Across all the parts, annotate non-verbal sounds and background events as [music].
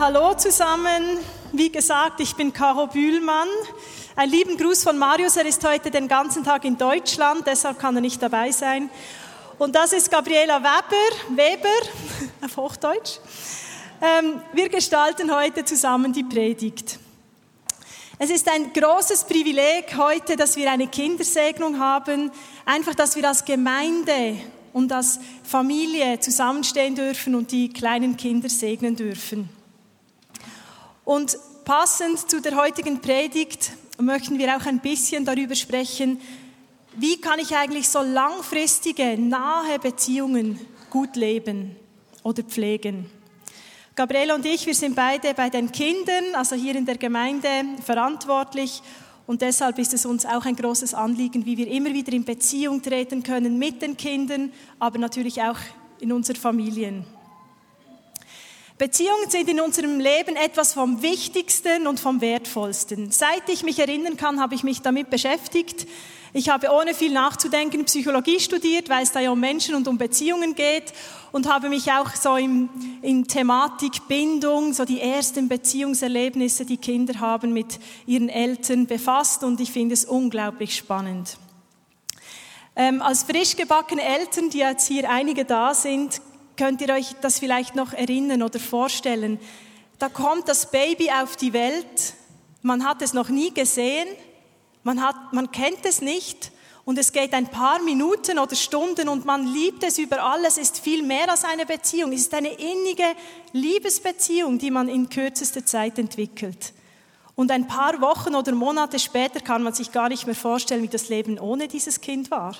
Hallo zusammen. Wie gesagt, ich bin Caro Bühlmann. Ein lieben Gruß von Marius. Er ist heute den ganzen Tag in Deutschland, deshalb kann er nicht dabei sein. Und das ist Gabriela Weber, Weber [laughs] auf Hochdeutsch. Ähm, wir gestalten heute zusammen die Predigt. Es ist ein großes Privileg heute, dass wir eine Kindersegnung haben. Einfach, dass wir als Gemeinde und als Familie zusammenstehen dürfen und die kleinen Kinder segnen dürfen. Und passend zu der heutigen Predigt möchten wir auch ein bisschen darüber sprechen, wie kann ich eigentlich so langfristige, nahe Beziehungen gut leben oder pflegen. Gabriele und ich, wir sind beide bei den Kindern, also hier in der Gemeinde, verantwortlich. Und deshalb ist es uns auch ein großes Anliegen, wie wir immer wieder in Beziehung treten können mit den Kindern, aber natürlich auch in unseren Familien. Beziehungen sind in unserem Leben etwas vom Wichtigsten und vom Wertvollsten. Seit ich mich erinnern kann, habe ich mich damit beschäftigt. Ich habe ohne viel nachzudenken Psychologie studiert, weil es da ja um Menschen und um Beziehungen geht und habe mich auch so in, in Thematik Bindung, so die ersten Beziehungserlebnisse, die Kinder haben mit ihren Eltern befasst und ich finde es unglaublich spannend. Ähm, als frisch gebackene Eltern, die jetzt hier einige da sind, könnt ihr euch das vielleicht noch erinnern oder vorstellen. Da kommt das Baby auf die Welt, man hat es noch nie gesehen, man, hat, man kennt es nicht und es geht ein paar Minuten oder Stunden und man liebt es über alles. Es ist viel mehr als eine Beziehung. Es ist eine innige Liebesbeziehung, die man in kürzester Zeit entwickelt. Und ein paar Wochen oder Monate später kann man sich gar nicht mehr vorstellen, wie das Leben ohne dieses Kind war.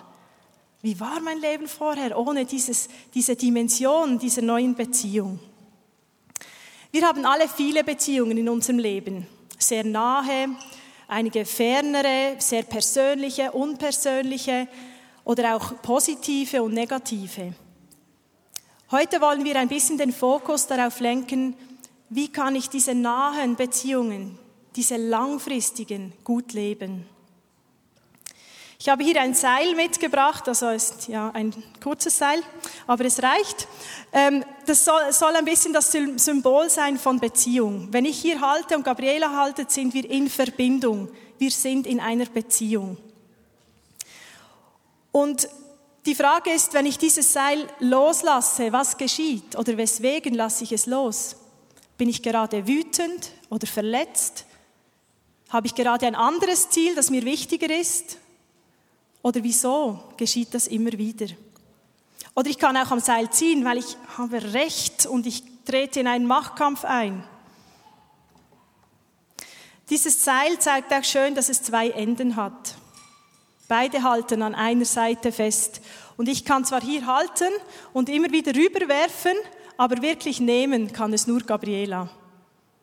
Wie war mein Leben vorher ohne dieses, diese Dimension dieser neuen Beziehung? Wir haben alle viele Beziehungen in unserem Leben. Sehr nahe, einige fernere, sehr persönliche, unpersönliche oder auch positive und negative. Heute wollen wir ein bisschen den Fokus darauf lenken, wie kann ich diese nahen Beziehungen, diese langfristigen gut leben. Ich habe hier ein Seil mitgebracht, also ist ja ein kurzes Seil, aber es reicht. Ähm, das soll, soll ein bisschen das Symbol sein von Beziehung. Wenn ich hier halte und Gabriela haltet, sind wir in Verbindung. Wir sind in einer Beziehung. Und die Frage ist, wenn ich dieses Seil loslasse, was geschieht oder weswegen lasse ich es los? Bin ich gerade wütend oder verletzt? Habe ich gerade ein anderes Ziel, das mir wichtiger ist? Oder wieso geschieht das immer wieder? Oder ich kann auch am Seil ziehen, weil ich habe Recht und ich trete in einen Machtkampf ein. Dieses Seil zeigt auch schön, dass es zwei Enden hat. Beide halten an einer Seite fest. Und ich kann zwar hier halten und immer wieder rüberwerfen, aber wirklich nehmen kann es nur Gabriela.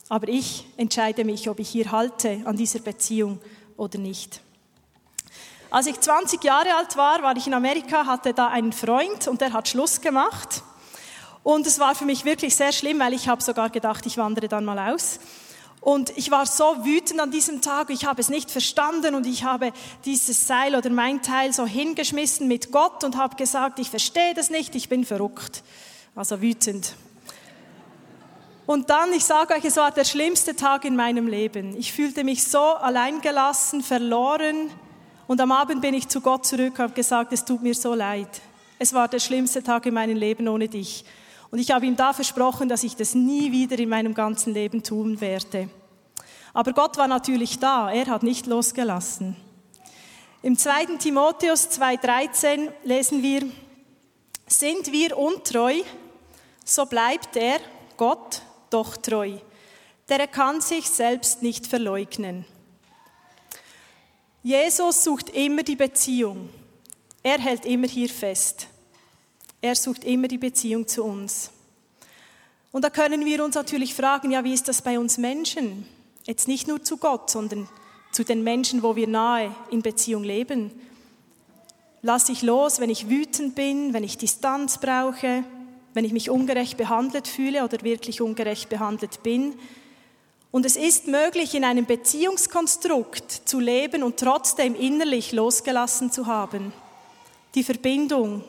Aber ich entscheide mich, ob ich hier halte an dieser Beziehung oder nicht. Als ich 20 Jahre alt war, war ich in Amerika, hatte da einen Freund und der hat Schluss gemacht. Und es war für mich wirklich sehr schlimm, weil ich habe sogar gedacht, ich wandere dann mal aus. Und ich war so wütend an diesem Tag, ich habe es nicht verstanden und ich habe dieses Seil oder mein Teil so hingeschmissen mit Gott und habe gesagt, ich verstehe das nicht, ich bin verrückt. Also wütend. Und dann, ich sage euch, es war der schlimmste Tag in meinem Leben. Ich fühlte mich so alleingelassen, verloren, und am Abend bin ich zu Gott zurück und habe gesagt, es tut mir so leid. Es war der schlimmste Tag in meinem Leben ohne dich. Und ich habe ihm da versprochen, dass ich das nie wieder in meinem ganzen Leben tun werde. Aber Gott war natürlich da, er hat nicht losgelassen. Im 2. Timotheus 2.13 lesen wir, sind wir untreu, so bleibt er, Gott, doch treu. Der kann sich selbst nicht verleugnen. Jesus sucht immer die Beziehung. Er hält immer hier fest. Er sucht immer die Beziehung zu uns. Und da können wir uns natürlich fragen, ja, wie ist das bei uns Menschen? Jetzt nicht nur zu Gott, sondern zu den Menschen, wo wir nahe in Beziehung leben. Lass ich los, wenn ich wütend bin, wenn ich Distanz brauche, wenn ich mich ungerecht behandelt fühle oder wirklich ungerecht behandelt bin. Und es ist möglich, in einem Beziehungskonstrukt zu leben und trotzdem innerlich losgelassen zu haben. Die Verbindung,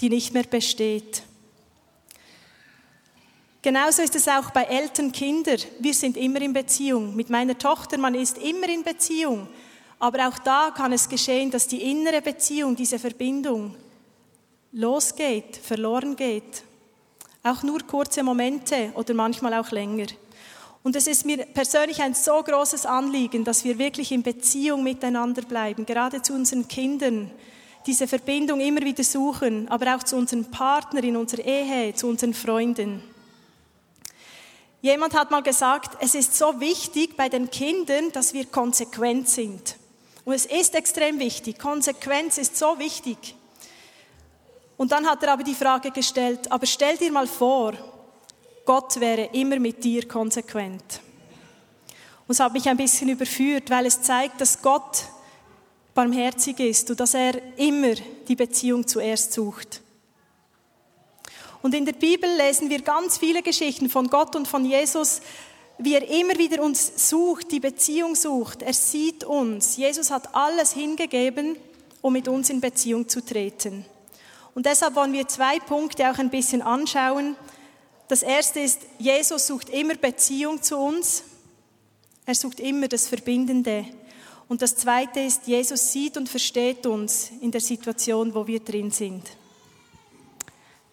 die nicht mehr besteht. Genauso ist es auch bei Eltern, Kinder. Wir sind immer in Beziehung. Mit meiner Tochter, man ist immer in Beziehung. Aber auch da kann es geschehen, dass die innere Beziehung, diese Verbindung losgeht, verloren geht. Auch nur kurze Momente oder manchmal auch länger. Und es ist mir persönlich ein so großes Anliegen, dass wir wirklich in Beziehung miteinander bleiben, gerade zu unseren Kindern, diese Verbindung immer wieder suchen, aber auch zu unseren Partnern in unserer Ehe, zu unseren Freunden. Jemand hat mal gesagt, es ist so wichtig bei den Kindern, dass wir konsequent sind. Und es ist extrem wichtig. Konsequenz ist so wichtig. Und dann hat er aber die Frage gestellt, aber stell dir mal vor, Gott wäre immer mit dir konsequent. Und es hat mich ein bisschen überführt, weil es zeigt, dass Gott barmherzig ist und dass er immer die Beziehung zuerst sucht. Und in der Bibel lesen wir ganz viele Geschichten von Gott und von Jesus, wie er immer wieder uns sucht, die Beziehung sucht. Er sieht uns. Jesus hat alles hingegeben, um mit uns in Beziehung zu treten. Und deshalb wollen wir zwei Punkte auch ein bisschen anschauen. Das erste ist, Jesus sucht immer Beziehung zu uns. Er sucht immer das Verbindende. Und das zweite ist, Jesus sieht und versteht uns in der Situation, wo wir drin sind.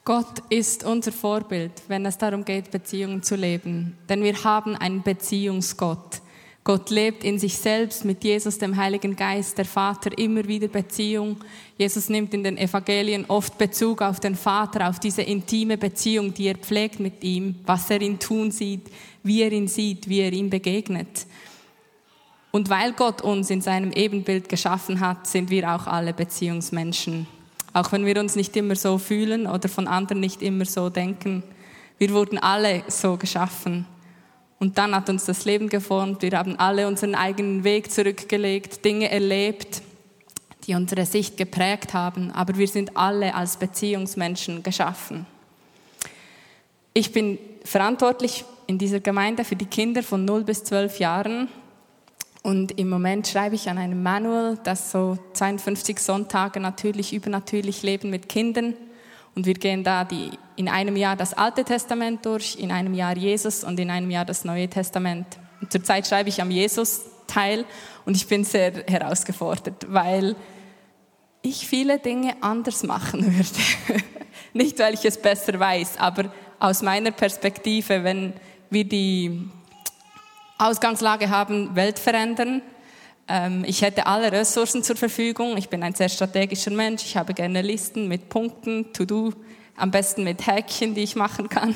Gott ist unser Vorbild, wenn es darum geht, Beziehungen zu leben. Denn wir haben einen Beziehungsgott. Gott lebt in sich selbst mit Jesus, dem Heiligen Geist, der Vater, immer wieder Beziehung. Jesus nimmt in den Evangelien oft Bezug auf den Vater, auf diese intime Beziehung, die er pflegt mit ihm, was er ihn tun sieht, wie er ihn sieht, wie er ihm begegnet. Und weil Gott uns in seinem Ebenbild geschaffen hat, sind wir auch alle Beziehungsmenschen. Auch wenn wir uns nicht immer so fühlen oder von anderen nicht immer so denken. Wir wurden alle so geschaffen. Und dann hat uns das Leben geformt. Wir haben alle unseren eigenen Weg zurückgelegt, Dinge erlebt, die unsere Sicht geprägt haben. Aber wir sind alle als Beziehungsmenschen geschaffen. Ich bin verantwortlich in dieser Gemeinde für die Kinder von 0 bis 12 Jahren und im Moment schreibe ich an einem Manual, das so 52 Sonntage natürlich übernatürlich leben mit Kindern. Und wir gehen da die, in einem Jahr das Alte Testament durch, in einem Jahr Jesus und in einem Jahr das Neue Testament. Zurzeit schreibe ich am Jesus-Teil und ich bin sehr herausgefordert, weil ich viele Dinge anders machen würde. [laughs] Nicht, weil ich es besser weiß, aber aus meiner Perspektive, wenn wir die Ausgangslage haben, Welt verändern. Ähm, ich hätte alle Ressourcen zur Verfügung. Ich bin ein sehr strategischer Mensch. Ich habe gerne Listen mit Punkten, To-Do, am besten mit Häkchen, die ich machen kann.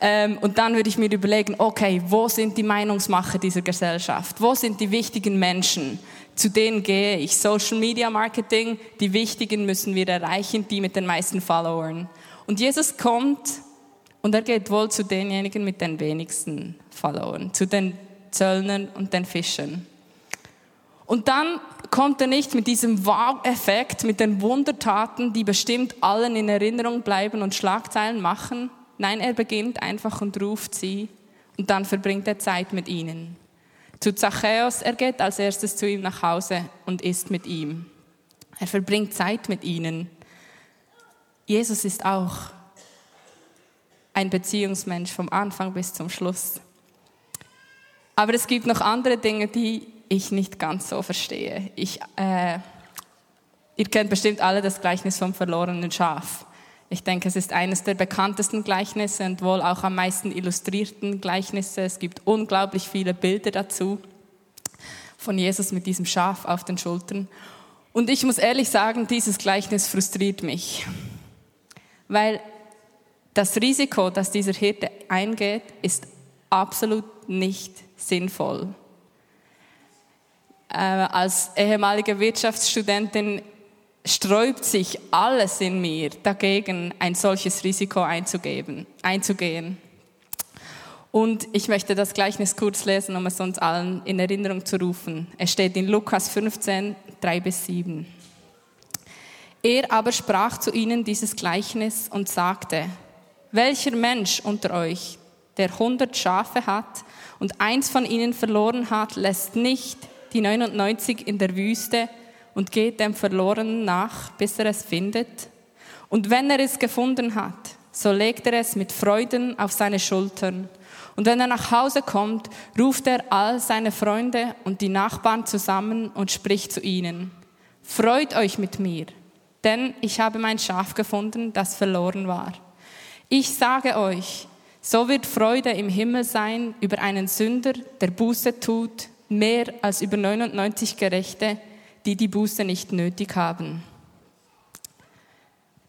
Ähm, und dann würde ich mir überlegen, okay, wo sind die Meinungsmacher dieser Gesellschaft? Wo sind die wichtigen Menschen? Zu denen gehe ich. Social Media Marketing, die wichtigen müssen wir erreichen, die mit den meisten Followern. Und Jesus kommt und er geht wohl zu denjenigen mit den wenigsten Followern, zu den Zöllnern und den Fischern. Und dann kommt er nicht mit diesem Wow-Effekt, mit den Wundertaten, die bestimmt allen in Erinnerung bleiben und Schlagzeilen machen. Nein, er beginnt einfach und ruft sie und dann verbringt er Zeit mit ihnen. Zu Zachäus, er geht als erstes zu ihm nach Hause und isst mit ihm. Er verbringt Zeit mit ihnen. Jesus ist auch ein Beziehungsmensch vom Anfang bis zum Schluss. Aber es gibt noch andere Dinge, die ich nicht ganz so verstehe. Ich, äh, ihr kennt bestimmt alle das Gleichnis vom verlorenen Schaf. Ich denke, es ist eines der bekanntesten Gleichnisse und wohl auch am meisten illustrierten Gleichnisse. Es gibt unglaublich viele Bilder dazu von Jesus mit diesem Schaf auf den Schultern. Und ich muss ehrlich sagen, dieses Gleichnis frustriert mich, weil das Risiko, das dieser Hirte eingeht, ist absolut nicht sinnvoll. Äh, als ehemalige Wirtschaftsstudentin sträubt sich alles in mir dagegen, ein solches Risiko einzugeben, einzugehen. Und ich möchte das Gleichnis kurz lesen, um es uns allen in Erinnerung zu rufen. Es steht in Lukas 15, 3 bis 7. Er aber sprach zu ihnen dieses Gleichnis und sagte, welcher Mensch unter euch, der hundert Schafe hat und eins von ihnen verloren hat, lässt nicht die 99 in der Wüste und geht dem Verlorenen nach, bis er es findet? Und wenn er es gefunden hat, so legt er es mit Freuden auf seine Schultern. Und wenn er nach Hause kommt, ruft er all seine Freunde und die Nachbarn zusammen und spricht zu ihnen. Freut euch mit mir, denn ich habe mein Schaf gefunden, das verloren war. Ich sage euch, so wird Freude im Himmel sein über einen Sünder, der Buße tut, mehr als über 99 Gerechte, die die Buße nicht nötig haben.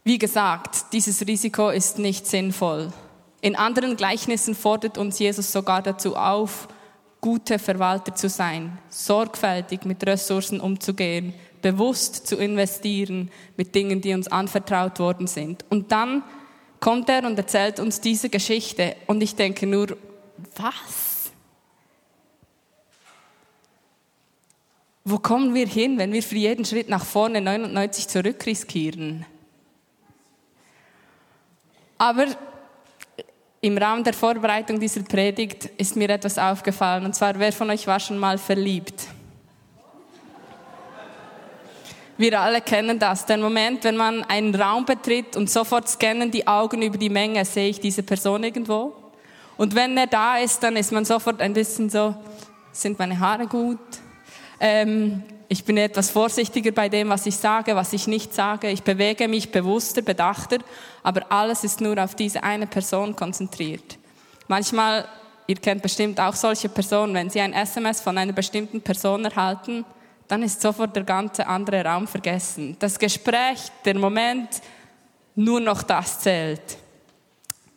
Wie gesagt, dieses Risiko ist nicht sinnvoll. In anderen Gleichnissen fordert uns Jesus sogar dazu auf, gute Verwalter zu sein, sorgfältig mit Ressourcen umzugehen, bewusst zu investieren mit Dingen, die uns anvertraut worden sind. Und dann kommt er und erzählt uns diese Geschichte und ich denke nur, was? Wo kommen wir hin, wenn wir für jeden Schritt nach vorne 99 zurück riskieren? Aber im Rahmen der Vorbereitung dieser Predigt ist mir etwas aufgefallen. Und zwar, wer von euch war schon mal verliebt? Wir alle kennen das. Den Moment, wenn man einen Raum betritt und sofort scannen die Augen über die Menge, sehe ich diese Person irgendwo. Und wenn er da ist, dann ist man sofort ein bisschen so, sind meine Haare gut? Ähm, ich bin etwas vorsichtiger bei dem, was ich sage, was ich nicht sage. Ich bewege mich bewusster, bedachter, aber alles ist nur auf diese eine Person konzentriert. Manchmal, ihr kennt bestimmt auch solche Personen, wenn sie ein SMS von einer bestimmten Person erhalten, dann ist sofort der ganze andere Raum vergessen. Das Gespräch, der Moment, nur noch das zählt.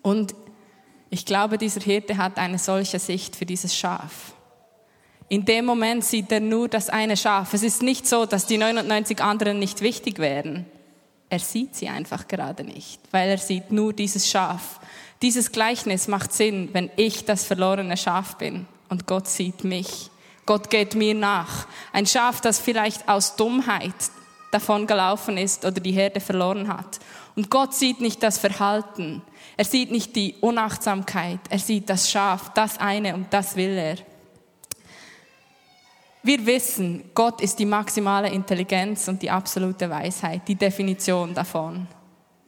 Und ich glaube, dieser Hirte hat eine solche Sicht für dieses Schaf. In dem Moment sieht er nur das eine Schaf. Es ist nicht so, dass die 99 anderen nicht wichtig wären. Er sieht sie einfach gerade nicht, weil er sieht nur dieses Schaf. Dieses Gleichnis macht Sinn, wenn ich das verlorene Schaf bin und Gott sieht mich. Gott geht mir nach. Ein Schaf, das vielleicht aus Dummheit davon gelaufen ist oder die Herde verloren hat. Und Gott sieht nicht das Verhalten. Er sieht nicht die Unachtsamkeit. Er sieht das Schaf, das eine und das will er. Wir wissen, Gott ist die maximale Intelligenz und die absolute Weisheit, die Definition davon.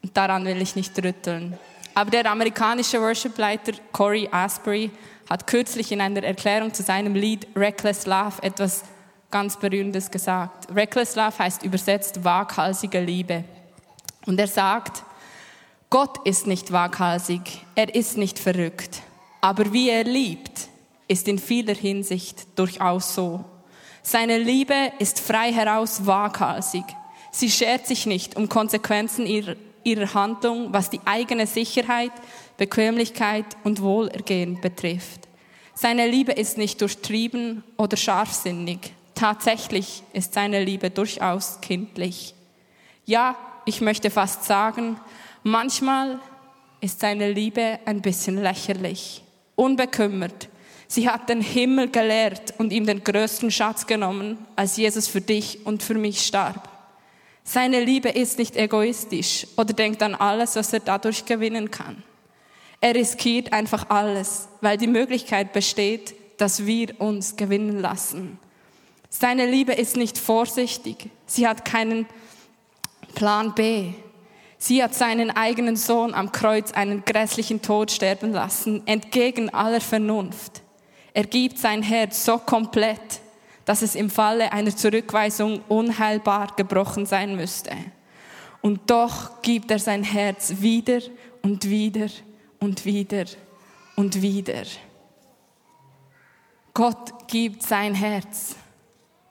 Und daran will ich nicht rütteln. Aber der amerikanische Worshipleiter Corey Asbury hat kürzlich in einer Erklärung zu seinem Lied Reckless Love etwas ganz Berührendes gesagt. Reckless Love heißt übersetzt waghalsige Liebe. Und er sagt, Gott ist nicht waghalsig, er ist nicht verrückt, aber wie er liebt, ist in vieler Hinsicht durchaus so. Seine Liebe ist frei heraus waghalsig. Sie schert sich nicht um Konsequenzen ihrer, ihrer Handlung, was die eigene Sicherheit, Bequemlichkeit und Wohlergehen betrifft. Seine Liebe ist nicht durchtrieben oder scharfsinnig. Tatsächlich ist seine Liebe durchaus kindlich. Ja, ich möchte fast sagen, manchmal ist seine Liebe ein bisschen lächerlich, unbekümmert. Sie hat den Himmel gelehrt und ihm den größten Schatz genommen, als Jesus für dich und für mich starb. Seine Liebe ist nicht egoistisch oder denkt an alles, was er dadurch gewinnen kann. Er riskiert einfach alles, weil die Möglichkeit besteht, dass wir uns gewinnen lassen. Seine Liebe ist nicht vorsichtig. Sie hat keinen Plan B. Sie hat seinen eigenen Sohn am Kreuz einen grässlichen Tod sterben lassen, entgegen aller Vernunft. Er gibt sein Herz so komplett, dass es im Falle einer Zurückweisung unheilbar gebrochen sein müsste. Und doch gibt er sein Herz wieder und wieder und wieder und wieder. Gott gibt sein Herz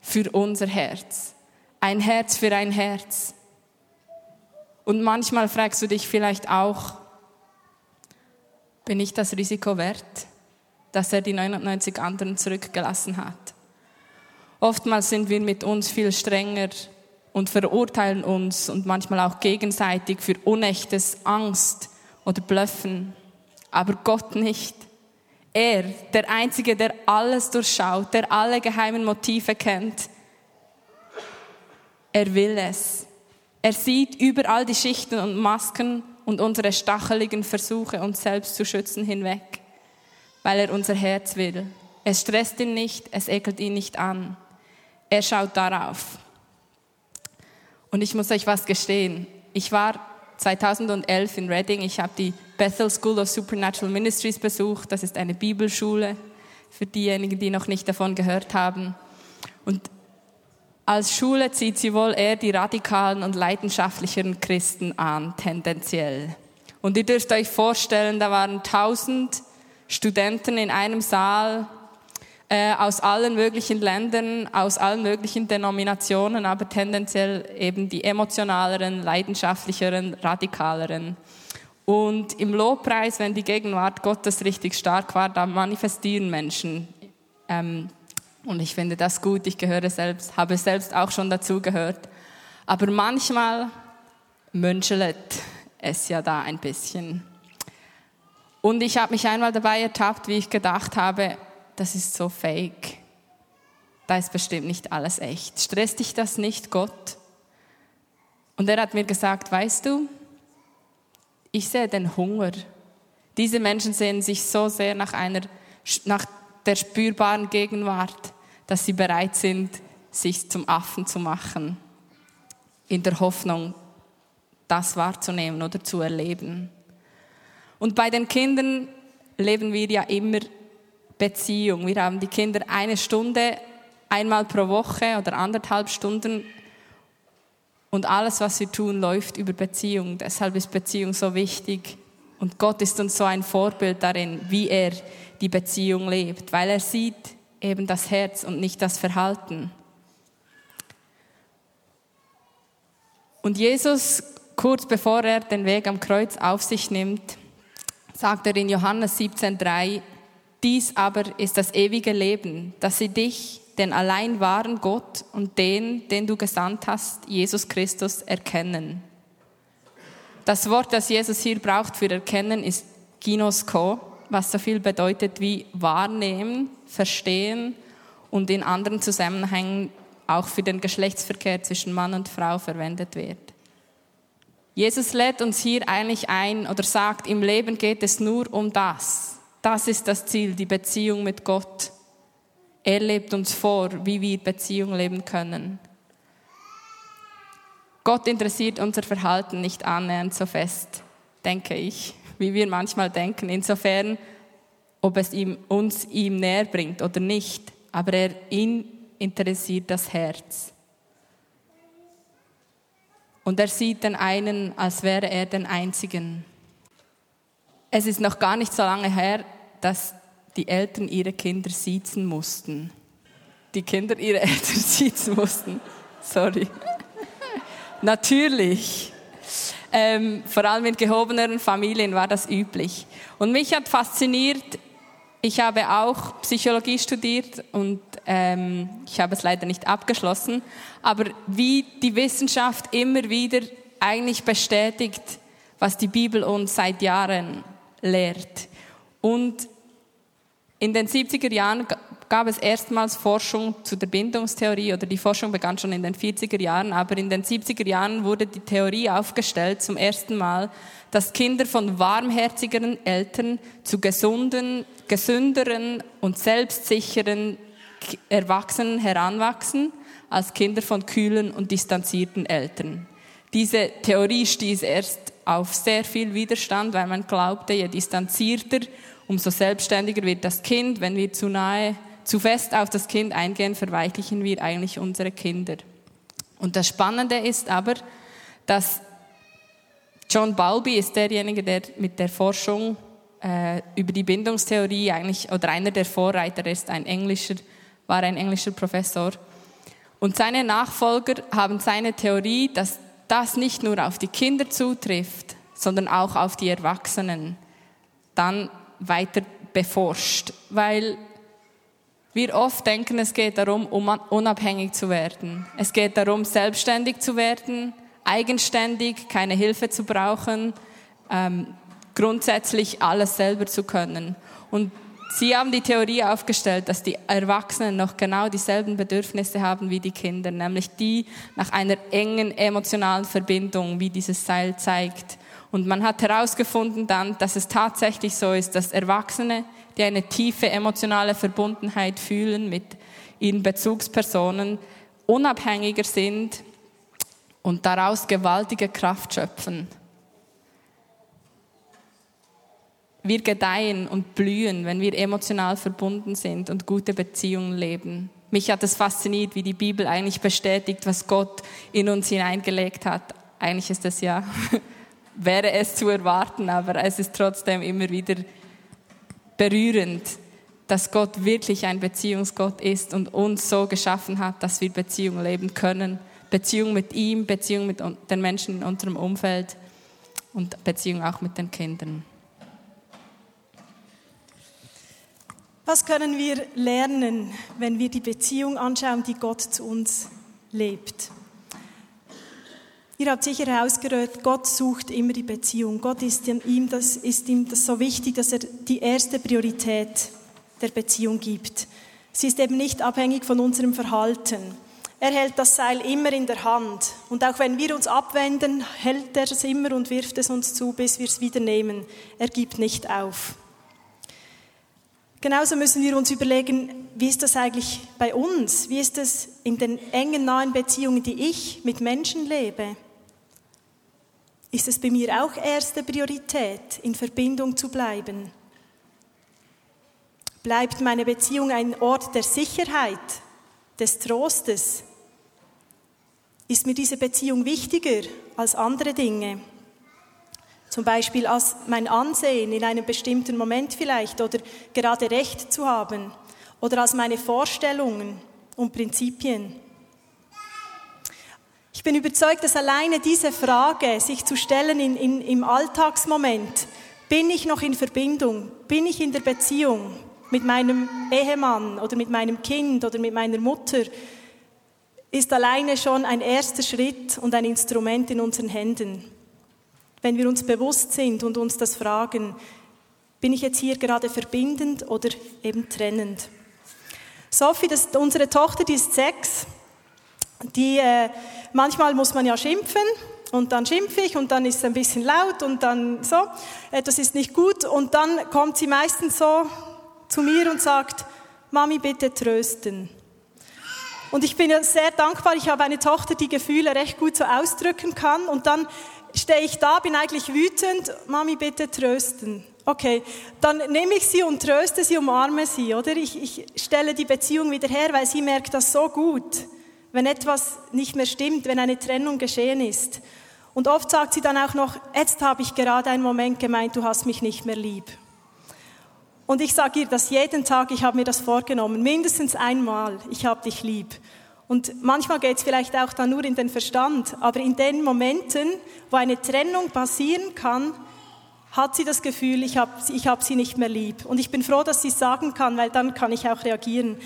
für unser Herz. Ein Herz für ein Herz. Und manchmal fragst du dich vielleicht auch, bin ich das Risiko wert, dass er die 99 anderen zurückgelassen hat? Oftmals sind wir mit uns viel strenger und verurteilen uns und manchmal auch gegenseitig für Unechtes, Angst oder Blöffen. Aber Gott nicht. Er, der Einzige, der alles durchschaut, der alle geheimen Motive kennt. Er will es. Er sieht überall die Schichten und Masken und unsere stacheligen Versuche, uns selbst zu schützen, hinweg, weil er unser Herz will. Es stresst ihn nicht, es ekelt ihn nicht an. Er schaut darauf. Und ich muss euch was gestehen. Ich war 2011 in Reading. Ich habe die Bethel School of Supernatural Ministries besucht. Das ist eine Bibelschule für diejenigen, die noch nicht davon gehört haben. Und als Schule zieht sie wohl eher die radikalen und leidenschaftlicheren Christen an, tendenziell. Und ihr dürft euch vorstellen, da waren tausend Studenten in einem Saal, äh, aus allen möglichen Ländern, aus allen möglichen Denominationen, aber tendenziell eben die emotionaleren, leidenschaftlicheren, radikaleren. Und im Lobpreis, wenn die Gegenwart Gottes richtig stark war, da manifestieren Menschen. Ähm, und ich finde das gut. Ich gehöre selbst, habe selbst auch schon dazu gehört. Aber manchmal mönchelt es ja da ein bisschen. Und ich habe mich einmal dabei ertappt, wie ich gedacht habe, das ist so fake. Da ist bestimmt nicht alles echt. Stresst dich das nicht, Gott? Und er hat mir gesagt, weißt du, ich sehe den Hunger. Diese Menschen sehen sich so sehr nach einer, nach der spürbaren Gegenwart, dass sie bereit sind, sich zum Affen zu machen, in der Hoffnung, das wahrzunehmen oder zu erleben. Und bei den Kindern leben wir ja immer Beziehung. Wir haben die Kinder eine Stunde einmal pro Woche oder anderthalb Stunden und alles, was wir tun, läuft über Beziehung. Deshalb ist Beziehung so wichtig. Und Gott ist uns so ein Vorbild darin, wie er die Beziehung lebt, weil er sieht eben das Herz und nicht das Verhalten. Und Jesus, kurz bevor er den Weg am Kreuz auf sich nimmt, sagt er in Johannes 17,3, dies aber ist das ewige Leben, dass sie dich, den allein wahren Gott und den, den du gesandt hast, Jesus Christus, erkennen. Das Wort, das Jesus hier braucht für erkennen, ist Ginosko, was so viel bedeutet wie wahrnehmen, verstehen und in anderen Zusammenhängen auch für den Geschlechtsverkehr zwischen Mann und Frau verwendet wird. Jesus lädt uns hier eigentlich ein oder sagt, im Leben geht es nur um das, das ist das Ziel, die Beziehung mit Gott. Er lebt uns vor, wie wir Beziehung leben können. Gott interessiert unser Verhalten nicht annähernd so fest, denke ich, wie wir manchmal denken. Insofern, ob es ihm, uns ihm näher bringt oder nicht, aber er ihn interessiert das Herz. Und er sieht den einen, als wäre er den einzigen. Es ist noch gar nicht so lange her, dass die Eltern ihre Kinder siezen mussten. Die Kinder ihre [laughs] Eltern siezen mussten. Sorry. [laughs] Natürlich. Ähm, vor allem in gehobeneren Familien war das üblich. Und mich hat fasziniert, ich habe auch Psychologie studiert und ähm, ich habe es leider nicht abgeschlossen, aber wie die Wissenschaft immer wieder eigentlich bestätigt, was die Bibel uns seit Jahren lehrt. Und in den 70er Jahren gab es erstmals Forschung zu der Bindungstheorie oder die Forschung begann schon in den 40er Jahren, aber in den 70er Jahren wurde die Theorie aufgestellt zum ersten Mal, dass Kinder von warmherzigeren Eltern zu gesunden, gesünderen und selbstsicheren Erwachsenen heranwachsen als Kinder von kühlen und distanzierten Eltern. Diese Theorie stieß erst auf sehr viel Widerstand, weil man glaubte, je distanzierter, umso selbstständiger wird das Kind. Wenn wir zu nahe, zu fest auf das Kind eingehen, verweichlichen wir eigentlich unsere Kinder. Und das Spannende ist aber, dass John Bowlby ist derjenige, der mit der Forschung äh, über die Bindungstheorie eigentlich, oder einer der Vorreiter ist ein englischer, war ein englischer Professor. Und seine Nachfolger haben seine Theorie, dass das nicht nur auf die Kinder zutrifft, sondern auch auf die Erwachsenen, dann weiter beforscht. Weil Wir oft denken, es geht darum, um unabhängig zu werden. Es geht darum, selbstständig zu werden, eigenständig, keine Hilfe zu brauchen, ähm, grundsätzlich alles selber zu können. Und Sie haben die Theorie aufgestellt, dass die Erwachsenen noch genau dieselben Bedürfnisse haben wie die Kinder, nämlich die nach einer engen emotionalen Verbindung, wie dieses Seil zeigt. Und man hat herausgefunden dann, dass es tatsächlich so ist, dass Erwachsene, die eine tiefe emotionale Verbundenheit fühlen mit ihren Bezugspersonen, unabhängiger sind und daraus gewaltige Kraft schöpfen. wir gedeihen und blühen, wenn wir emotional verbunden sind und gute Beziehungen leben. Mich hat es fasziniert, wie die Bibel eigentlich bestätigt, was Gott in uns hineingelegt hat. Eigentlich ist es ja, [laughs] wäre es zu erwarten, aber es ist trotzdem immer wieder berührend, dass Gott wirklich ein Beziehungsgott ist und uns so geschaffen hat, dass wir Beziehungen leben können. Beziehung mit ihm, Beziehung mit den Menschen in unserem Umfeld und Beziehung auch mit den Kindern. Was können wir lernen, wenn wir die Beziehung anschauen, die Gott zu uns lebt? Ihr habt sicher herausgehört, Gott sucht immer die Beziehung. Gott ist ihm, das, ist ihm das so wichtig, dass er die erste Priorität der Beziehung gibt. Sie ist eben nicht abhängig von unserem Verhalten. Er hält das Seil immer in der Hand. Und auch wenn wir uns abwenden, hält er es immer und wirft es uns zu, bis wir es wieder nehmen. Er gibt nicht auf. Genauso müssen wir uns überlegen, wie ist das eigentlich bei uns? Wie ist es in den engen, nahen Beziehungen, die ich mit Menschen lebe? Ist es bei mir auch erste Priorität, in Verbindung zu bleiben? Bleibt meine Beziehung ein Ort der Sicherheit, des Trostes? Ist mir diese Beziehung wichtiger als andere Dinge? Zum Beispiel als mein Ansehen in einem bestimmten Moment vielleicht oder gerade Recht zu haben oder als meine Vorstellungen und Prinzipien. Ich bin überzeugt, dass alleine diese Frage, sich zu stellen in, in, im Alltagsmoment, bin ich noch in Verbindung, bin ich in der Beziehung mit meinem Ehemann oder mit meinem Kind oder mit meiner Mutter, ist alleine schon ein erster Schritt und ein Instrument in unseren Händen wenn wir uns bewusst sind und uns das fragen, bin ich jetzt hier gerade verbindend oder eben trennend? Sophie, das unsere Tochter, die ist sechs. Die, äh, manchmal muss man ja schimpfen und dann schimpfe ich und dann ist es ein bisschen laut und dann so, etwas ist nicht gut und dann kommt sie meistens so zu mir und sagt, Mami, bitte trösten. Und ich bin ja sehr dankbar, ich habe eine Tochter, die Gefühle recht gut so ausdrücken kann und dann stehe ich da, bin eigentlich wütend, Mami, bitte trösten. Okay, dann nehme ich sie und tröste sie, umarme sie, oder? Ich, ich stelle die Beziehung wieder her, weil sie merkt das so gut, wenn etwas nicht mehr stimmt, wenn eine Trennung geschehen ist. Und oft sagt sie dann auch noch, jetzt habe ich gerade einen Moment gemeint, du hast mich nicht mehr lieb. Und ich sage ihr das jeden Tag, ich habe mir das vorgenommen, mindestens einmal, ich habe dich lieb. Und manchmal geht es vielleicht auch dann nur in den Verstand, aber in den Momenten, wo eine Trennung passieren kann, hat sie das Gefühl, ich habe ich hab sie nicht mehr lieb. Und ich bin froh, dass sie es sagen kann, weil dann kann ich auch reagieren.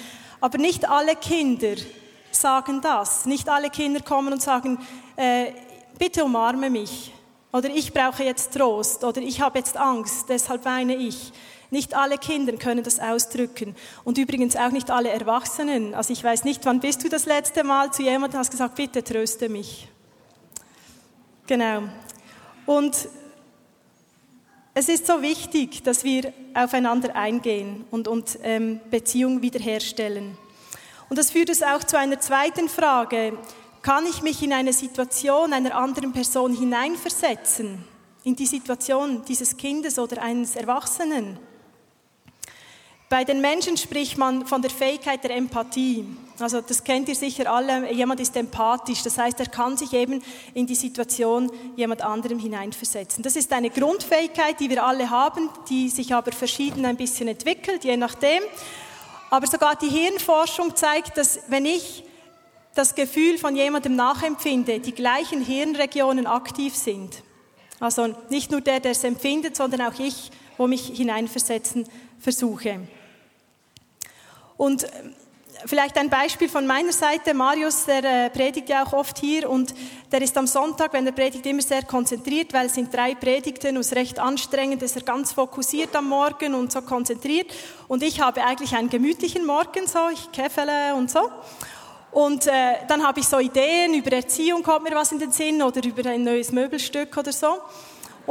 Aber nicht alle Kinder sagen das. Nicht alle Kinder kommen und sagen, äh, bitte umarme mich. Oder ich brauche jetzt Trost. Oder ich habe jetzt Angst, deshalb weine ich. Nicht alle Kinder können das ausdrücken. Und übrigens auch nicht alle Erwachsenen. Also ich weiß nicht, wann bist du das letzte Mal zu jemandem hast gesagt, bitte tröste mich. Genau. Und es ist so wichtig, dass wir aufeinander eingehen und, und ähm, Beziehung wiederherstellen. Und das führt uns auch zu einer zweiten Frage. Kann ich mich in eine Situation einer anderen Person hineinversetzen? In die Situation dieses Kindes oder eines Erwachsenen? Bei den Menschen spricht man von der Fähigkeit der Empathie. Also das kennt ihr sicher alle. Jemand ist empathisch. Das heißt, er kann sich eben in die Situation jemand anderem hineinversetzen. Das ist eine Grundfähigkeit, die wir alle haben, die sich aber verschieden ein bisschen entwickelt, je nachdem. Aber sogar die Hirnforschung zeigt, dass wenn ich das Gefühl von jemandem nachempfinde, die gleichen Hirnregionen aktiv sind. Also nicht nur der, der es empfindet, sondern auch ich, wo mich hineinversetzen versuche. Und Vielleicht ein Beispiel von meiner Seite. Marius, der äh, predigt ja auch oft hier und der ist am Sonntag, wenn er predigt, immer sehr konzentriert, weil es sind drei Predigten und es ist recht anstrengend, ist er ganz fokussiert am Morgen und so konzentriert. Und ich habe eigentlich einen gemütlichen Morgen, so, ich käfele und so. Und äh, dann habe ich so Ideen, über Erziehung kommt mir was in den Sinn oder über ein neues Möbelstück oder so.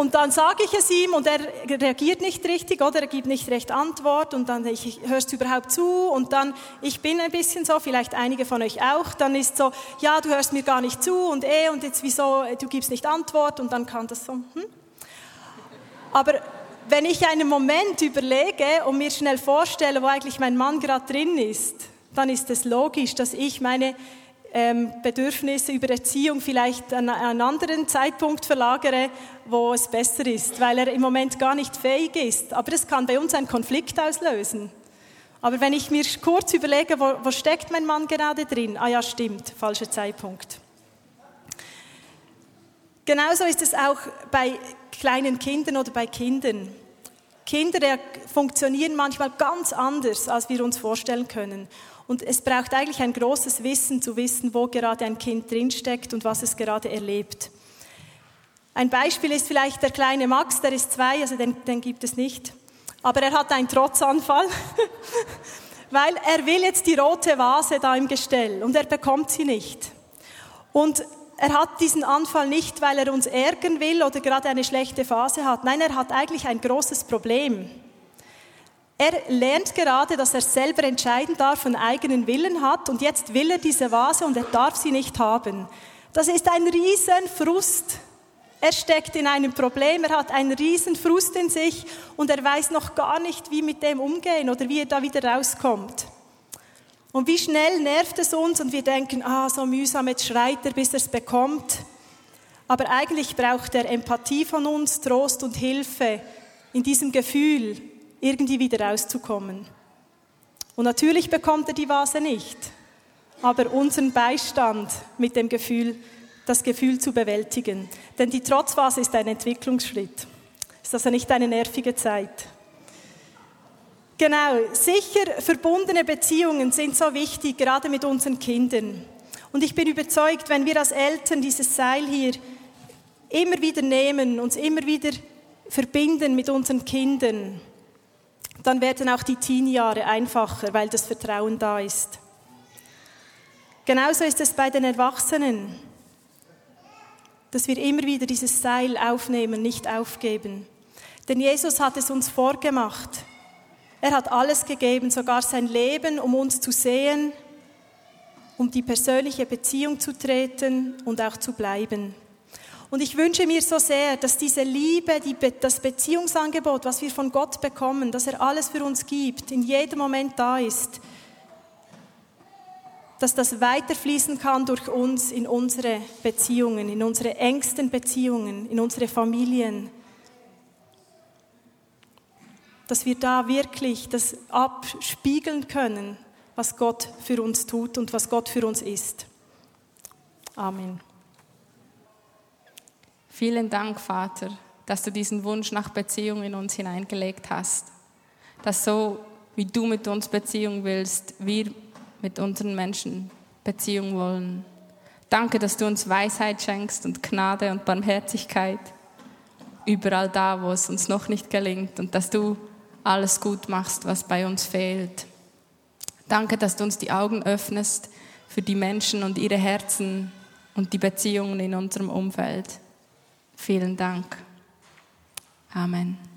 Und dann sage ich es ihm und er reagiert nicht richtig oder er gibt nicht recht Antwort und dann ich, hörst du überhaupt zu und dann, ich bin ein bisschen so, vielleicht einige von euch auch, dann ist so, ja, du hörst mir gar nicht zu und eh und jetzt wieso, du gibst nicht Antwort und dann kann das so, hm? Aber wenn ich einen Moment überlege und mir schnell vorstelle, wo eigentlich mein Mann gerade drin ist, dann ist es logisch, dass ich meine Bedürfnisse über Erziehung vielleicht an einen anderen Zeitpunkt verlagere, wo es besser ist, weil er im Moment gar nicht fähig ist. Aber es kann bei uns einen Konflikt auslösen. Aber wenn ich mir kurz überlege, wo, wo steckt mein Mann gerade drin? Ah ja, stimmt, falscher Zeitpunkt. Genauso ist es auch bei kleinen Kindern oder bei Kindern. Kinder funktionieren manchmal ganz anders, als wir uns vorstellen können. Und es braucht eigentlich ein großes Wissen zu wissen, wo gerade ein Kind drinsteckt und was es gerade erlebt. Ein Beispiel ist vielleicht der kleine Max, der ist zwei, also den, den gibt es nicht. Aber er hat einen Trotzanfall, [laughs] weil er will jetzt die rote Vase da im Gestell und er bekommt sie nicht. Und er hat diesen Anfall nicht, weil er uns ärgern will oder gerade eine schlechte Phase hat. Nein, er hat eigentlich ein großes Problem. Er lernt gerade, dass er selber entscheiden darf und eigenen Willen hat und jetzt will er diese Vase und er darf sie nicht haben. Das ist ein riesen Frust. Er steckt in einem Problem, er hat einen riesen Frust in sich und er weiß noch gar nicht, wie mit dem umgehen oder wie er da wieder rauskommt. Und wie schnell nervt es uns und wir denken, ah, so mühsam, jetzt schreit er, bis er es bekommt. Aber eigentlich braucht er Empathie von uns, Trost und Hilfe in diesem Gefühl, irgendwie wieder rauszukommen. Und natürlich bekommt er die Vase nicht, aber unseren Beistand mit dem Gefühl, das Gefühl zu bewältigen. Denn die Trotzphase ist ein Entwicklungsschritt. Ist also nicht eine nervige Zeit. Genau, sicher verbundene Beziehungen sind so wichtig, gerade mit unseren Kindern. Und ich bin überzeugt, wenn wir als Eltern dieses Seil hier immer wieder nehmen, uns immer wieder verbinden mit unseren Kindern, dann werden auch die Teenie-Jahre einfacher, weil das Vertrauen da ist. Genauso ist es bei den Erwachsenen, dass wir immer wieder dieses Seil aufnehmen, nicht aufgeben. Denn Jesus hat es uns vorgemacht. Er hat alles gegeben, sogar sein Leben, um uns zu sehen, um die persönliche Beziehung zu treten und auch zu bleiben. Und ich wünsche mir so sehr, dass diese Liebe, die, das Beziehungsangebot, was wir von Gott bekommen, dass er alles für uns gibt, in jedem Moment da ist, dass das weiterfließen kann durch uns in unsere Beziehungen, in unsere engsten Beziehungen, in unsere Familien. Dass wir da wirklich das abspiegeln können, was Gott für uns tut und was Gott für uns ist. Amen. Vielen Dank, Vater, dass du diesen Wunsch nach Beziehung in uns hineingelegt hast. Dass so, wie du mit uns Beziehung willst, wir mit unseren Menschen Beziehung wollen. Danke, dass du uns Weisheit schenkst und Gnade und Barmherzigkeit überall da, wo es uns noch nicht gelingt und dass du alles gut machst, was bei uns fehlt. Danke, dass du uns die Augen öffnest für die Menschen und ihre Herzen und die Beziehungen in unserem Umfeld. Vielen Dank. Amen.